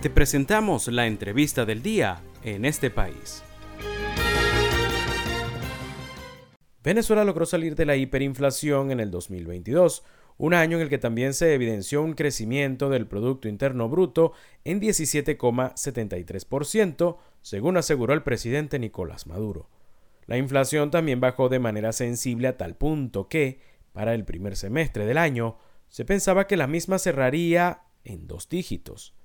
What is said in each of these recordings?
Te presentamos la entrevista del día en este país. Venezuela logró salir de la hiperinflación en el 2022, un año en el que también se evidenció un crecimiento del Producto Interno Bruto en 17,73%, según aseguró el presidente Nicolás Maduro. La inflación también bajó de manera sensible a tal punto que, para el primer semestre del año, se pensaba que la misma cerraría en dos dígitos.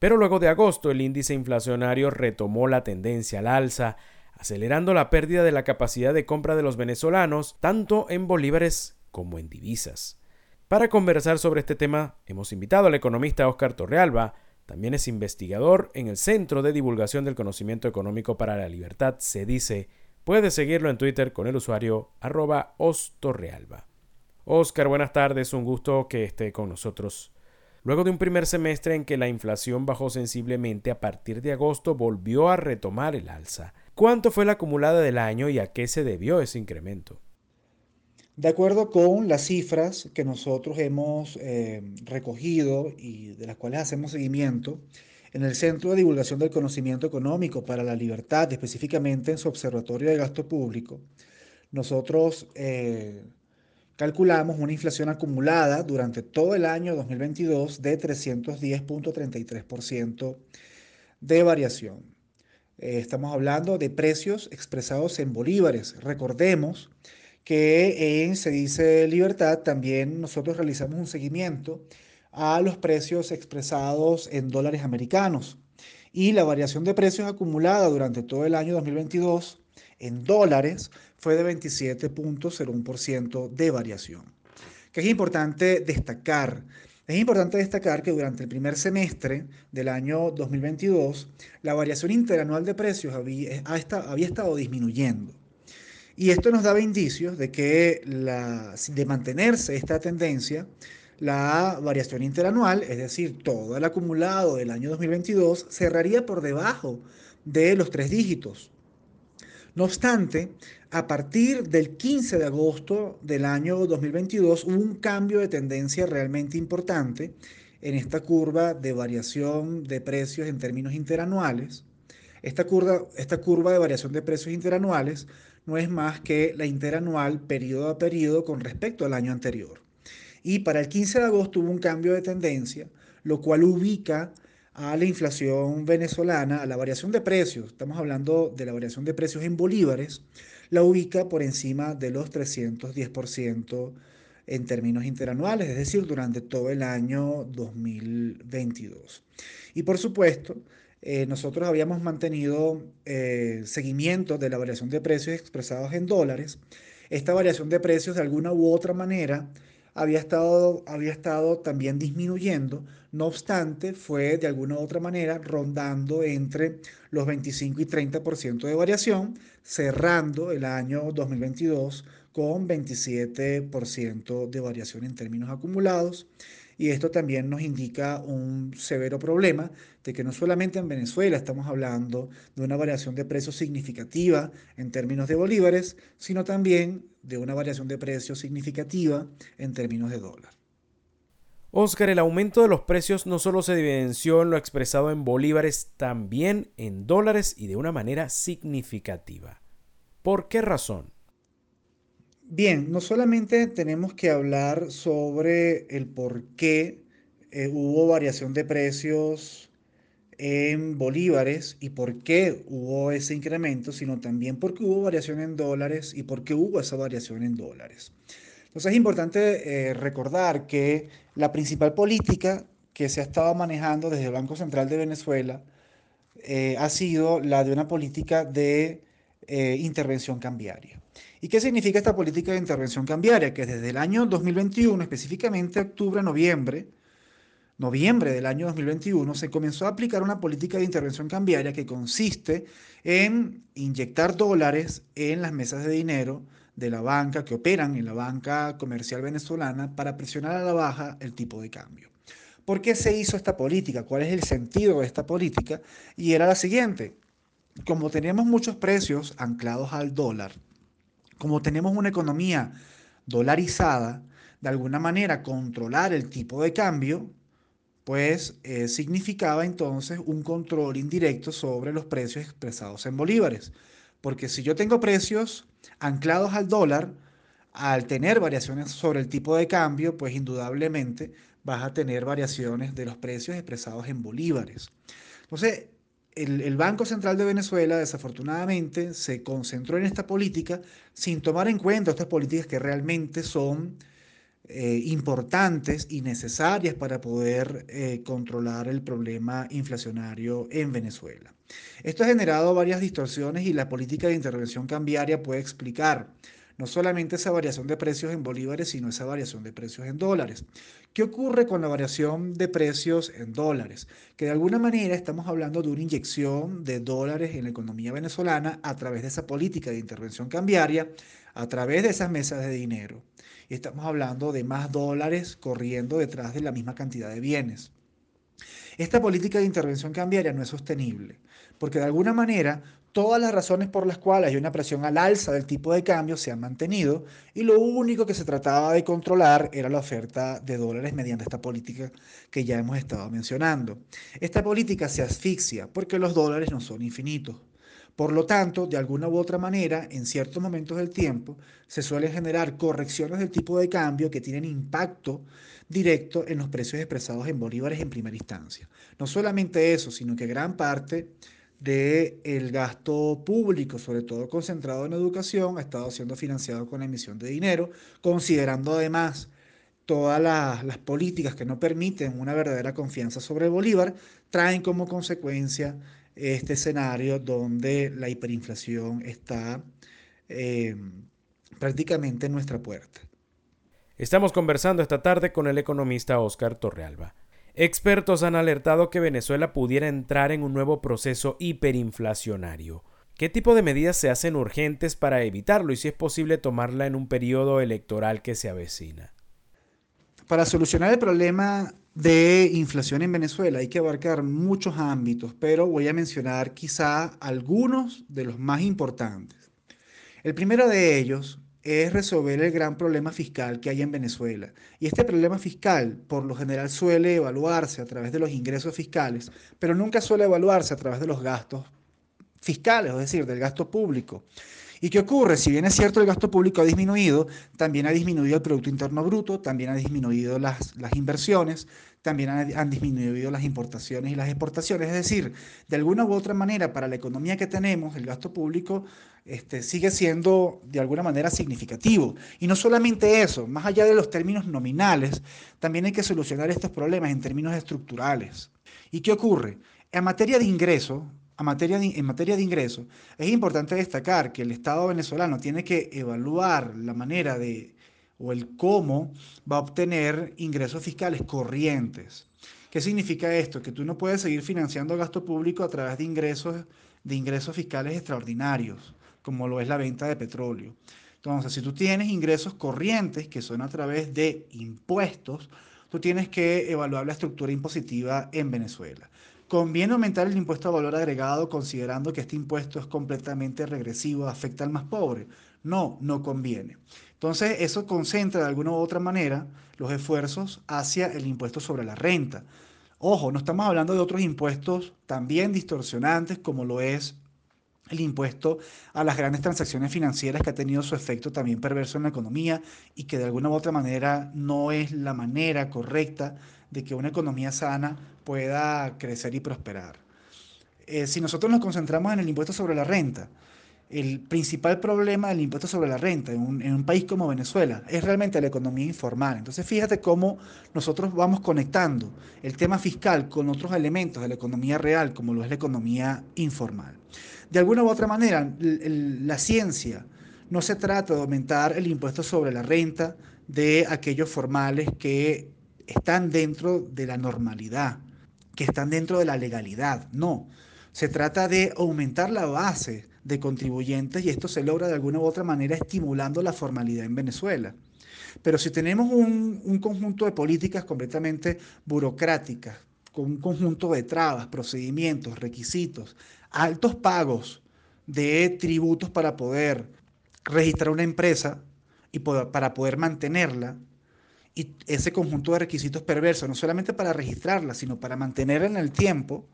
Pero luego de agosto el índice inflacionario retomó la tendencia al alza, acelerando la pérdida de la capacidad de compra de los venezolanos, tanto en bolívares como en divisas. Para conversar sobre este tema, hemos invitado al economista Óscar Torrealba, también es investigador en el Centro de Divulgación del Conocimiento Económico para la Libertad, se dice. Puede seguirlo en Twitter con el usuario arroba ostorrealba. Óscar, buenas tardes, un gusto que esté con nosotros. Luego de un primer semestre en que la inflación bajó sensiblemente, a partir de agosto volvió a retomar el alza. ¿Cuánto fue la acumulada del año y a qué se debió ese incremento? De acuerdo con las cifras que nosotros hemos eh, recogido y de las cuales hacemos seguimiento, en el Centro de Divulgación del Conocimiento Económico para la Libertad, específicamente en su Observatorio de Gasto Público, nosotros eh, calculamos una inflación acumulada durante todo el año 2022 de 310.33% de variación. Eh, estamos hablando de precios expresados en bolívares. Recordemos que en Se dice Libertad también nosotros realizamos un seguimiento a los precios expresados en dólares americanos. Y la variación de precios acumulada durante todo el año 2022 en dólares fue de 27.01% de variación. Que es importante destacar. Es importante destacar que durante el primer semestre del año 2022, la variación interanual de precios había, estado disminuyendo. Y esto nos daba indicios de que la, de mantenerse esta tendencia, la variación interanual, es decir, todo el acumulado del año 2022, cerraría por debajo de los tres dígitos. No obstante, a partir del 15 de agosto del año 2022 hubo un cambio de tendencia realmente importante en esta curva de variación de precios en términos interanuales. Esta curva, de variación de precios interanuales no es más que la interanual periodo a periodo con respecto al año anterior. Y para el 15 de agosto hubo un cambio de tendencia, lo cual ubica a la inflación venezolana, a la variación de precios, estamos hablando de la variación de precios en bolívares, la ubica por encima de los 310% en términos interanuales, es decir, durante todo el año 2022. Y por supuesto, eh, nosotros habíamos mantenido eh, seguimiento de la variación de precios expresados en dólares. Esta variación de precios de alguna u otra manera había estado, había estado también disminuyendo, no obstante fue de alguna u otra manera rondando entre los 25 y 30% de variación, cerrando el año 2022 con 27% de variación en términos acumulados y esto también nos indica un severo problema de que no solamente en Venezuela estamos hablando de una variación de precios significativa en términos de bolívares, sino también de una variación de precios significativa en términos de dólar. Oscar, el aumento de los precios no solo se evidenció en lo expresado en bolívares, también en dólares y de una manera significativa. ¿Por qué razón? Bien, no solamente tenemos que hablar sobre el por qué eh, hubo variación de precios en bolívares y por qué hubo ese incremento, sino también por qué hubo variación en dólares y por qué hubo esa variación en dólares. Entonces es importante eh, recordar que la principal política que se ha estado manejando desde el Banco Central de Venezuela eh, ha sido la de una política de intervención cambiaria. ¿Y qué significa esta política de intervención cambiaria? Que desde el año 2021, específicamente octubre, noviembre, noviembre del año 2021, se comenzó a aplicar una política de intervención cambiaria que consiste en inyectar dólares en las mesas de dinero de la banca, que operan en la banca comercial venezolana, para presionar a la baja el tipo de cambio. ¿Por qué se hizo esta política? ¿Cuál es el sentido de esta política? Y era la siguiente. Como tenemos muchos precios anclados al dólar, como tenemos una economía dolarizada, de alguna manera controlar el tipo de cambio pues eh, significaba entonces un control indirecto sobre los precios expresados en bolívares. Porque si yo tengo precios anclados al dólar, al tener variaciones sobre el tipo de cambio, pues indudablemente vas a tener variaciones de los precios expresados en bolívares. Entonces, el, Banco Central de Venezuela desafortunadamente se concentró en esta política sin tomar en cuenta estas políticas que realmente son eh, importantes y necesarias para poder eh, controlar el problema inflacionario en Venezuela. Esto ha generado varias distorsiones y la política de intervención cambiaria puede explicar no solamente esa variación de precios en bolívares, sino esa variación de precios en dólares. ¿Qué ocurre con la variación de precios en dólares? Que de alguna manera estamos hablando de una inyección de dólares en la economía venezolana a través de esa política de intervención cambiaria, a través de esas mesas de dinero. Y estamos hablando de más dólares corriendo detrás de la misma cantidad de bienes. Esta política de intervención cambiaria no es sostenible, porque de alguna manera Todas las razones por las cuales hay una presión al alza del tipo de cambio se han mantenido y lo único que se trataba de controlar era la oferta de dólares mediante esta política que ya hemos estado mencionando. Esta política se asfixia porque los dólares no son infinitos. Por lo tanto, de alguna u otra manera, en ciertos momentos del tiempo, se suelen generar correcciones del tipo de cambio que tienen impacto directo en los precios expresados en bolívares en primera instancia. No solamente eso, sino que gran parte del gasto público, sobre todo concentrado en educación, ha estado siendo financiado con la emisión de dinero, considerando además todas las, políticas que no permiten una verdadera confianza sobre Bolívar, traen como consecuencia este escenario donde la hiperinflación está eh, prácticamente en nuestra puerta. Estamos conversando esta tarde con el economista Oscar Torrealba. Expertos han alertado que Venezuela pudiera entrar en un nuevo proceso hiperinflacionario. ¿Qué tipo de medidas se hacen urgentes para evitarlo y si es posible tomarla en un periodo electoral que se avecina? Para solucionar el problema de inflación en Venezuela hay que abarcar muchos ámbitos, pero voy a mencionar quizá algunos de los más importantes. El primero de ellos es resolver el gran problema fiscal que hay en Venezuela. Y este problema fiscal, por lo general, suele evaluarse a través de los ingresos fiscales, pero nunca suele evaluarse a través de los gastos fiscales, es decir, del gasto público. ¿Y qué ocurre? Si bien es cierto el gasto público ha disminuido, también ha disminuido el Producto Interno Bruto, también ha disminuido las, las inversiones, también han, disminuido las importaciones y las exportaciones. Es decir, de alguna u otra manera, para la economía que tenemos, el gasto público este, sigue siendo de alguna manera significativo. Y no solamente eso, más allá de los términos nominales, también hay que solucionar estos problemas en términos estructurales. ¿Y qué ocurre? En materia de ingreso, materia en materia de ingresos, es importante destacar que el Estado venezolano tiene que evaluar la manera de o el cómo va a obtener ingresos fiscales corrientes. ¿Qué significa esto? Que tú no puedes seguir financiando gasto público a través de ingresos, de ingresos fiscales extraordinarios, como lo es la venta de petróleo. Entonces, si tú tienes ingresos corrientes, que son a través de impuestos, tú tienes que evaluar la estructura impositiva en Venezuela. ¿Conviene aumentar el impuesto a valor agregado considerando que este impuesto es completamente regresivo, afecta al más pobre? No, no conviene. Entonces, eso concentra de alguna u otra manera los esfuerzos hacia el impuesto sobre la renta. Ojo, no estamos hablando de otros impuestos también distorsionantes como lo es el impuesto a las grandes transacciones financieras que ha tenido su efecto también perverso en la economía y que de alguna u otra manera no es la manera correcta de que una economía sana pueda crecer y prosperar. Eh, si nosotros nos concentramos en el impuesto sobre la renta, el principal problema del impuesto sobre la renta en un, país como Venezuela es realmente la economía informal. Entonces fíjate cómo nosotros vamos conectando el tema fiscal con otros elementos de la economía real, como lo es la economía informal. De alguna u otra manera, la ciencia no se trata de aumentar el impuesto sobre la renta de aquellos formales que están dentro de la normalidad, que están dentro de la legalidad. No, se trata de aumentar la base de contribuyentes y esto se logra de alguna u otra manera estimulando la formalidad en Venezuela. Pero si tenemos un, un conjunto de políticas completamente burocráticas, con un conjunto de trabas, procedimientos, requisitos, altos pagos de tributos para poder registrar una empresa y para poder mantenerla, y ese conjunto de requisitos perversos, no solamente para registrarla, sino para mantenerla en el tiempo,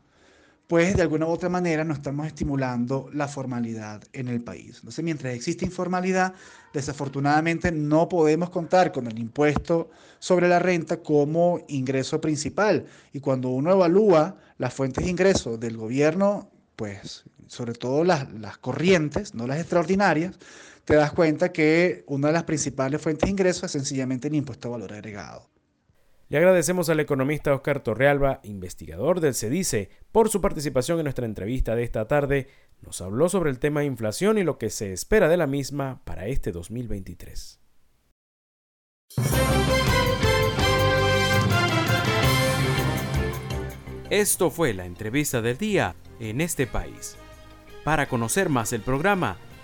pues de alguna u otra manera no estamos estimulando la formalidad en el país. Entonces, mientras existe informalidad, desafortunadamente no podemos contar con el impuesto sobre la renta como ingreso principal. Y cuando uno evalúa las fuentes de ingreso del gobierno, pues sobre todo las, las corrientes, no las extraordinarias, te das cuenta que una de las principales fuentes de ingreso es sencillamente el impuesto a valor agregado. Le agradecemos al economista Oscar Torrealba, investigador del CEDICE, por su participación en nuestra entrevista de esta tarde. Nos habló sobre el tema de inflación y lo que se espera de la misma para este 2023. Esto fue la entrevista del día en este país. Para conocer más el programa,